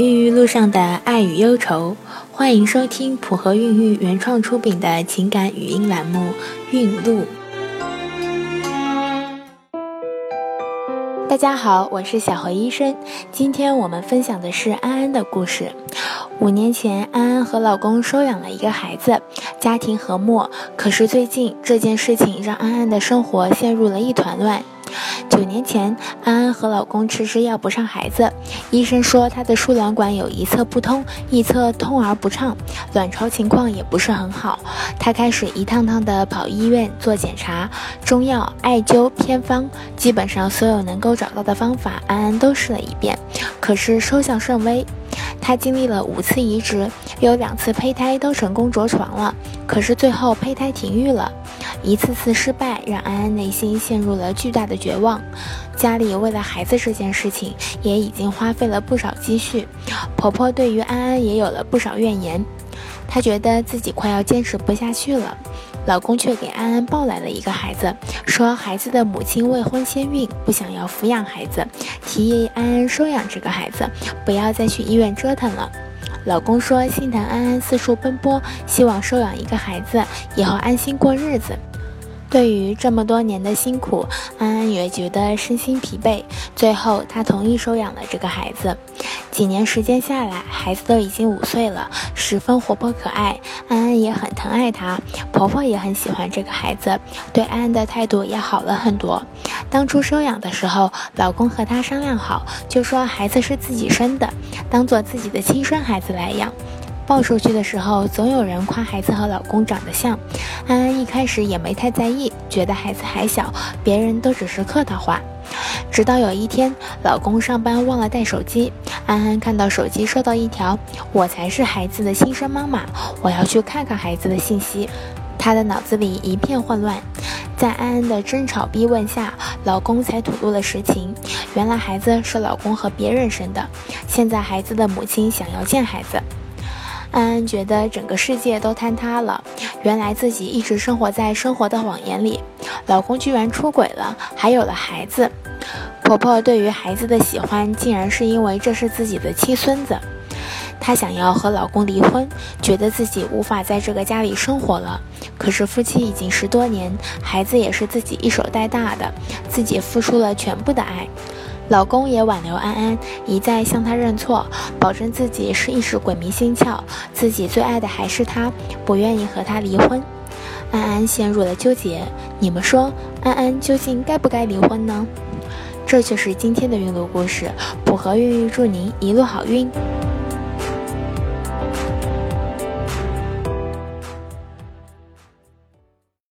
孕育路上的爱与忧愁，欢迎收听普和孕育原创出品的情感语音栏目《孕路》。大家好，我是小何医生。今天我们分享的是安安的故事。五年前，安安和老公收养了一个孩子，家庭和睦。可是最近这件事情让安安的生活陷入了一团乱。九年前，安安和老公迟迟要不上孩子，医生说她的输卵管有一侧不通，一侧通而不畅，卵巢情况也不是很好。她开始一趟趟的跑医院做检查，中药、艾灸、偏方，基本上所有能够找到的方法，安安都试了一遍，可是收效甚微。她经历了五次移植，有两次胚胎都成功着床了，可是最后胚胎停育了。一次次失败让安安内心陷入了巨大的绝望，家里为了孩子这件事情也已经花费了不少积蓄，婆婆对于安安也有了不少怨言，她觉得自己快要坚持不下去了，老公却给安安抱来了一个孩子，说孩子的母亲未婚先孕，不想要抚养孩子，提议安安收养这个孩子，不要再去医院折腾了。老公说心疼安安四处奔波，希望收养一个孩子，以后安心过日子。对于这么多年的辛苦，安安也觉得身心疲惫。最后，她同意收养了这个孩子。几年时间下来，孩子都已经五岁了，十分活泼可爱。安安也很疼爱他，婆婆也很喜欢这个孩子，对安安的态度也好了很多。当初收养的时候，老公和她商量好，就说孩子是自己生的，当做自己的亲生孩子来养。抱出去的时候，总有人夸孩子和老公长得像。安安一开始也没太在意，觉得孩子还小，别人都只是客套话。直到有一天，老公上班忘了带手机，安安看到手机收到一条“我才是孩子的亲生妈妈，我要去看看孩子的信息”，她的脑子里一片混乱。在安安的争吵逼问下，老公才吐露了实情：原来孩子是老公和别人生的，现在孩子的母亲想要见孩子。安安觉得整个世界都坍塌了。原来自己一直生活在生活的谎言里，老公居然出轨了，还有了孩子。婆婆对于孩子的喜欢，竟然是因为这是自己的亲孙子。她想要和老公离婚，觉得自己无法在这个家里生活了。可是夫妻已经十多年，孩子也是自己一手带大的，自己付出了全部的爱。老公也挽留安安，一再向她认错，保证自己是一时鬼迷心窍，自己最爱的还是她，不愿意和她离婚。安安陷入了纠结，你们说，安安究竟该不该离婚呢？这就是今天的孕路故事，普和孕育祝您一路好运。